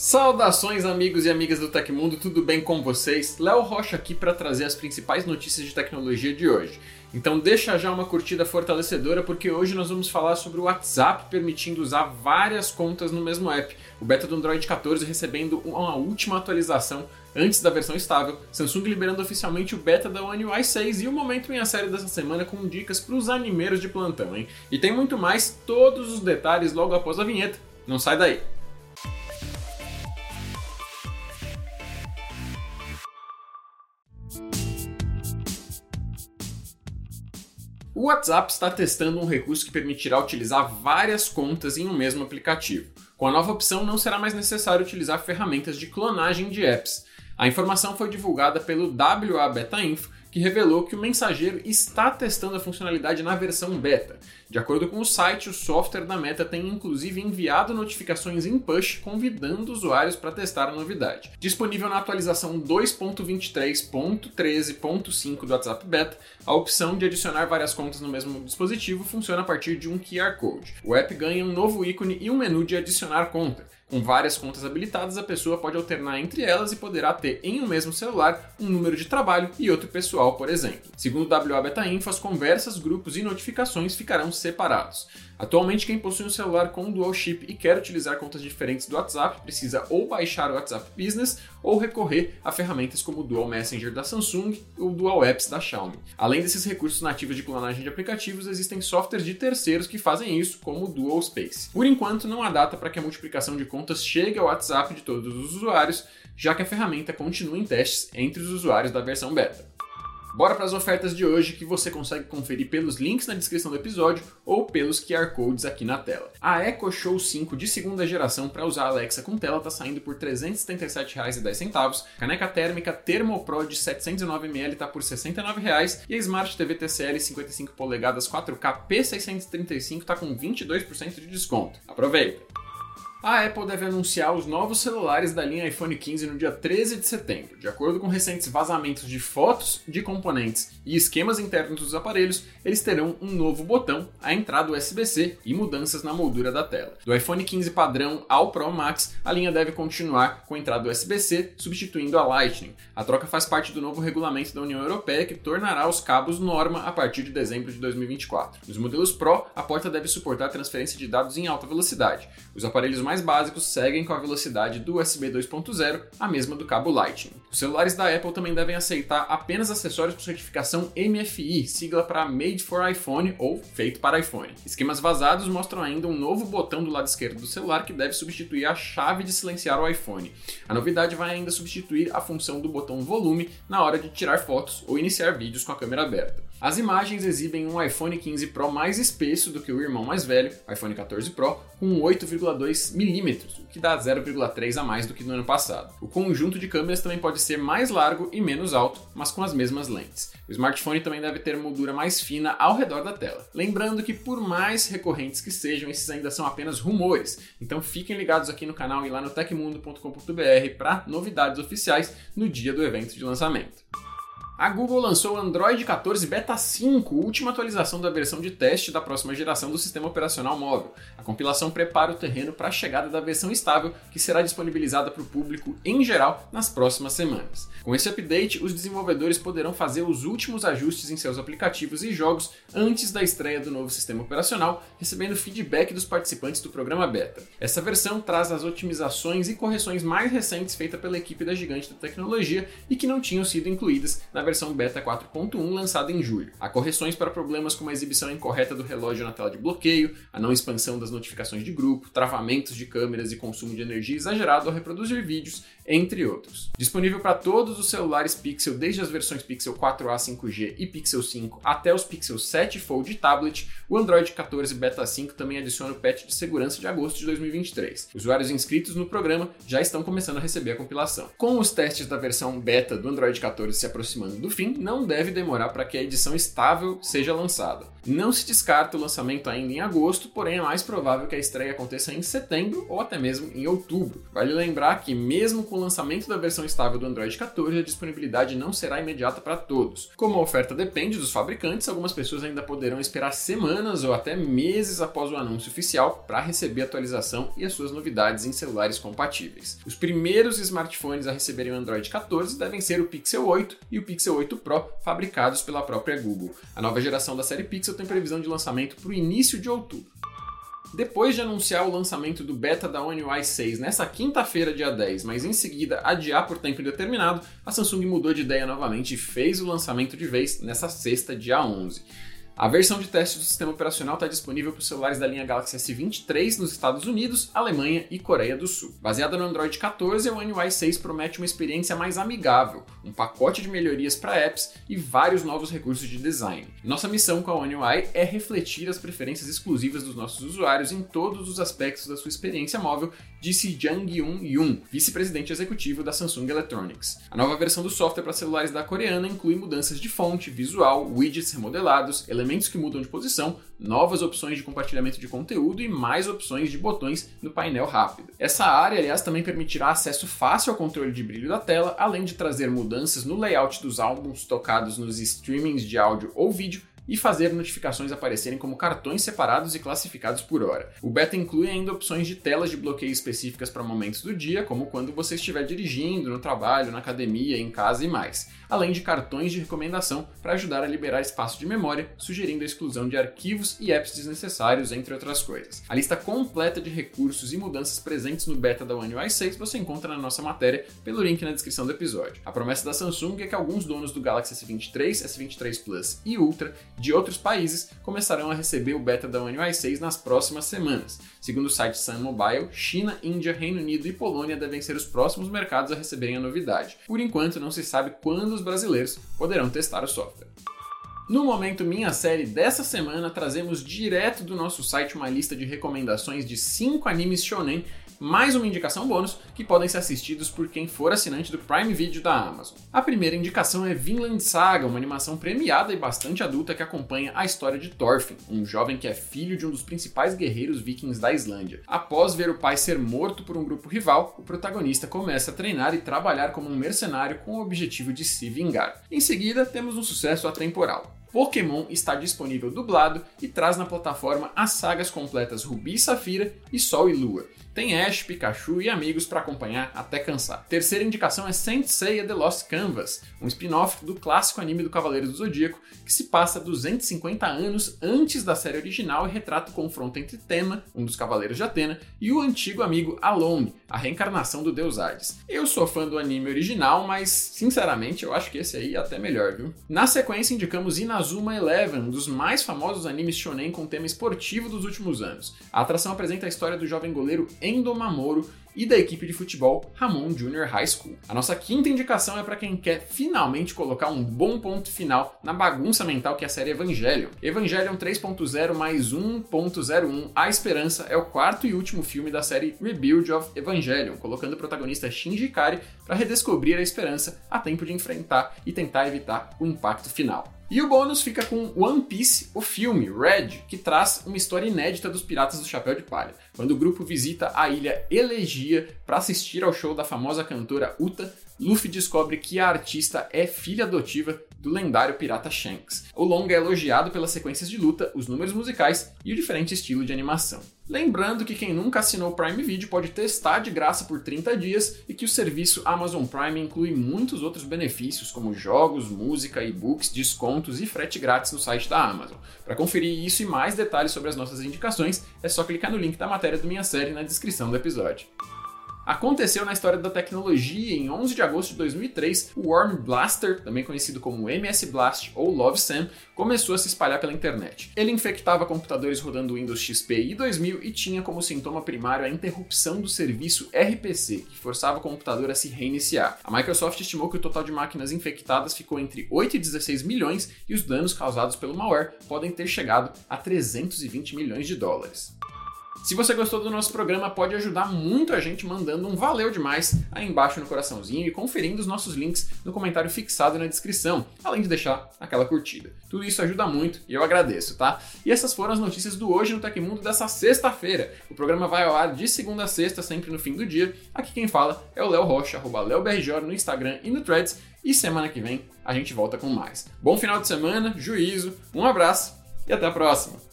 Saudações amigos e amigas do Tecmundo, tudo bem com vocês? Léo Rocha aqui para trazer as principais notícias de tecnologia de hoje. Então deixa já uma curtida fortalecedora porque hoje nós vamos falar sobre o WhatsApp permitindo usar várias contas no mesmo app. O beta do Android 14 recebendo uma última atualização antes da versão estável, Samsung liberando oficialmente o beta da One UI 6 e o momento em a série dessa semana com dicas para os animeiros de plantão, hein? E tem muito mais, todos os detalhes logo após a vinheta. Não sai daí! O WhatsApp está testando um recurso que permitirá utilizar várias contas em um mesmo aplicativo. Com a nova opção, não será mais necessário utilizar ferramentas de clonagem de apps. A informação foi divulgada pelo WA Beta Info que revelou que o mensageiro está testando a funcionalidade na versão beta. De acordo com o site, o software da Meta tem inclusive enviado notificações em push convidando usuários para testar a novidade. Disponível na atualização 2.23.13.5 do WhatsApp Beta, a opção de adicionar várias contas no mesmo dispositivo funciona a partir de um QR Code. O app ganha um novo ícone e um menu de adicionar conta. Com várias contas habilitadas, a pessoa pode alternar entre elas e poderá ter em um mesmo celular um número de trabalho e outro pessoal, por exemplo. Segundo o WA Beta Info, as conversas, grupos e notificações ficarão separados. Atualmente, quem possui um celular com dual chip e quer utilizar contas diferentes do WhatsApp precisa ou baixar o WhatsApp Business ou recorrer a ferramentas como o Dual Messenger da Samsung ou o Dual Apps da Xiaomi. Além desses recursos nativos de clonagem de aplicativos, existem softwares de terceiros que fazem isso, como o Dual Space. Por enquanto, não há data para que a multiplicação de contas chegue ao WhatsApp de todos os usuários, já que a ferramenta continua em testes entre os usuários da versão beta. Bora para as ofertas de hoje que você consegue conferir pelos links na descrição do episódio ou pelos QR Codes aqui na tela. A Echo Show 5 de segunda geração para usar Alexa com tela está saindo por R$ 377,10. Caneca térmica Thermopro de 709ml está por R$ 69,00 e a Smart TV TCL 55 polegadas 4K P635 está com 22% de desconto. Aproveita! A Apple deve anunciar os novos celulares da linha iPhone 15 no dia 13 de setembro. De acordo com recentes vazamentos de fotos de componentes e esquemas internos dos aparelhos, eles terão um novo botão, a entrada USB-C e mudanças na moldura da tela. Do iPhone 15 padrão ao Pro Max, a linha deve continuar com a entrada USB-C, substituindo a Lightning. A troca faz parte do novo regulamento da União Europeia que tornará os cabos norma a partir de dezembro de 2024. Nos modelos Pro, a porta deve suportar transferência de dados em alta velocidade. Os aparelhos mais básicos seguem com a velocidade do USB 2.0, a mesma do cabo Lightning. Os celulares da Apple também devem aceitar apenas acessórios com certificação MFI, sigla para Made for iPhone ou feito para iPhone. Esquemas vazados mostram ainda um novo botão do lado esquerdo do celular que deve substituir a chave de silenciar o iPhone. A novidade vai ainda substituir a função do botão volume na hora de tirar fotos ou iniciar vídeos com a câmera aberta. As imagens exibem um iPhone 15 Pro mais espesso do que o irmão mais velho, iPhone 14 Pro, com 8,2 mm, o que dá 0,3 a mais do que no ano passado. O conjunto de câmeras também pode ser mais largo e menos alto, mas com as mesmas lentes. O smartphone também deve ter moldura mais fina ao redor da tela. Lembrando que, por mais recorrentes que sejam, esses ainda são apenas rumores, então fiquem ligados aqui no canal e lá no tecmundo.com.br para novidades oficiais no dia do evento de lançamento. A Google lançou o Android 14 Beta 5, última atualização da versão de teste da próxima geração do sistema operacional móvel. A compilação prepara o terreno para a chegada da versão estável, que será disponibilizada para o público em geral nas próximas semanas. Com esse update, os desenvolvedores poderão fazer os últimos ajustes em seus aplicativos e jogos antes da estreia do novo sistema operacional, recebendo feedback dos participantes do programa beta. Essa versão traz as otimizações e correções mais recentes feitas pela equipe da gigante da tecnologia e que não tinham sido incluídas na versão beta 4.1 lançada em julho. Há correções para problemas como a exibição incorreta do relógio na tela de bloqueio, a não expansão das notificações de grupo, travamentos de câmeras e consumo de energia exagerado ao reproduzir vídeos, entre outros. Disponível para todos os celulares Pixel, desde as versões Pixel 4a 5G e Pixel 5 até os Pixel 7 Fold tablet, o Android 14 Beta 5 também adiciona o patch de segurança de agosto de 2023. Usuários inscritos no programa já estão começando a receber a compilação. Com os testes da versão beta do Android 14 se aproximando do fim, não deve demorar para que a edição estável seja lançada. Não se descarta o lançamento ainda em agosto, porém é mais provável que a estreia aconteça em setembro ou até mesmo em outubro. Vale lembrar que, mesmo com o lançamento da versão estável do Android 14, a disponibilidade não será imediata para todos. Como a oferta depende dos fabricantes, algumas pessoas ainda poderão esperar semanas ou até meses após o anúncio oficial para receber a atualização e as suas novidades em celulares compatíveis. Os primeiros smartphones a receberem o Android 14 devem ser o Pixel 8 e o Pixel 8 Pro, fabricados pela própria Google. A nova geração da série Pixel tem previsão de lançamento para o início de outubro. Depois de anunciar o lançamento do beta da One UI 6 nessa quinta-feira, dia 10, mas em seguida adiar por tempo indeterminado, a Samsung mudou de ideia novamente e fez o lançamento de vez nessa sexta, dia 11. A versão de teste do sistema operacional está disponível para os celulares da linha Galaxy S23 nos Estados Unidos, Alemanha e Coreia do Sul. Baseada no Android 14, o One UI 6 promete uma experiência mais amigável, um pacote de melhorias para apps e vários novos recursos de design. Nossa missão com a One UI é refletir as preferências exclusivas dos nossos usuários em todos os aspectos da sua experiência móvel, disse Jang Yoon Yoon, vice-presidente executivo da Samsung Electronics. A nova versão do software para celulares da coreana inclui mudanças de fonte, visual, widgets remodelados, elementos elementos que mudam de posição, novas opções de compartilhamento de conteúdo e mais opções de botões no painel rápido. Essa área, aliás, também permitirá acesso fácil ao controle de brilho da tela, além de trazer mudanças no layout dos álbuns tocados nos streamings de áudio ou vídeo e fazer notificações aparecerem como cartões separados e classificados por hora. O beta inclui ainda opções de telas de bloqueio específicas para momentos do dia, como quando você estiver dirigindo, no trabalho, na academia, em casa e mais, além de cartões de recomendação para ajudar a liberar espaço de memória, sugerindo a exclusão de arquivos e apps desnecessários, entre outras coisas. A lista completa de recursos e mudanças presentes no beta da One UI 6 você encontra na nossa matéria pelo link na descrição do episódio. A promessa da Samsung é que alguns donos do Galaxy S23, S23 Plus e Ultra de outros países começarão a receber o beta da One UI 6 nas próximas semanas. Segundo o site Sun Mobile, China, Índia, Reino Unido e Polônia devem ser os próximos mercados a receberem a novidade. Por enquanto, não se sabe quando os brasileiros poderão testar o software. No momento Minha Série dessa semana, trazemos direto do nosso site uma lista de recomendações de 5 animes shonen mais uma indicação bônus que podem ser assistidos por quem for assinante do Prime Video da Amazon. A primeira indicação é Vinland Saga, uma animação premiada e bastante adulta que acompanha a história de Thorfinn, um jovem que é filho de um dos principais guerreiros vikings da Islândia. Após ver o pai ser morto por um grupo rival, o protagonista começa a treinar e trabalhar como um mercenário com o objetivo de se vingar. Em seguida, temos um sucesso atemporal. Pokémon está disponível dublado e traz na plataforma as sagas completas Rubi e Safira e Sol e Lua. Tem Ash, Pikachu e amigos para acompanhar até cansar. Terceira indicação é Saint Seiya The Lost Canvas, um spin-off do clássico anime do Cavaleiro do Zodíaco, que se passa 250 anos antes da série original e retrata o confronto entre Tema, um dos Cavaleiros de Atena, e o antigo amigo Alone, a reencarnação do deus Hades. Eu sou fã do anime original, mas sinceramente eu acho que esse aí é até melhor, viu? Na sequência indicamos Inazuma Eleven, um dos mais famosos animes shonen com tema esportivo dos últimos anos. A atração apresenta a história do jovem goleiro Endo Mamoru e da equipe de futebol Ramon Junior High School. A nossa quinta indicação é para quem quer finalmente colocar um bom ponto final na bagunça mental que é a série Evangelion. Evangelion 3.0 mais 1.01 A Esperança é o quarto e último filme da série Rebuild of Evangelion, colocando o protagonista Shinji Ikari para redescobrir a esperança a tempo de enfrentar e tentar evitar o impacto final. E o bônus fica com One Piece, o filme Red, que traz uma história inédita dos Piratas do Chapéu de Palha. Quando o grupo visita a ilha Elegia para assistir ao show da famosa cantora Uta, Luffy descobre que a artista é filha adotiva do lendário pirata Shanks. O longa é elogiado pelas sequências de luta, os números musicais e o diferente estilo de animação. Lembrando que quem nunca assinou o Prime Video pode testar de graça por 30 dias e que o serviço Amazon Prime inclui muitos outros benefícios, como jogos, música, e-books, descontos e frete grátis no site da Amazon. Para conferir isso e mais detalhes sobre as nossas indicações, é só clicar no link da matéria do Minha Série na descrição do episódio. Aconteceu na história da tecnologia em 11 de agosto de 2003, o Worm Blaster, também conhecido como MS Blast ou Love Sam, começou a se espalhar pela internet. Ele infectava computadores rodando Windows XP e 2000 e tinha como sintoma primário a interrupção do serviço RPC, que forçava o computador a se reiniciar. A Microsoft estimou que o total de máquinas infectadas ficou entre 8 e 16 milhões e os danos causados pelo malware podem ter chegado a 320 milhões de dólares. Se você gostou do nosso programa, pode ajudar muito a gente mandando um valeu demais aí embaixo no coraçãozinho e conferindo os nossos links no comentário fixado na descrição, além de deixar aquela curtida. Tudo isso ajuda muito e eu agradeço, tá? E essas foram as notícias do Hoje no Tecmundo dessa sexta-feira. O programa vai ao ar de segunda a sexta, sempre no fim do dia. Aqui quem fala é o Léo Rocha, arroba LeoBRJ no Instagram e no Threads. E semana que vem a gente volta com mais. Bom final de semana, juízo, um abraço e até a próxima!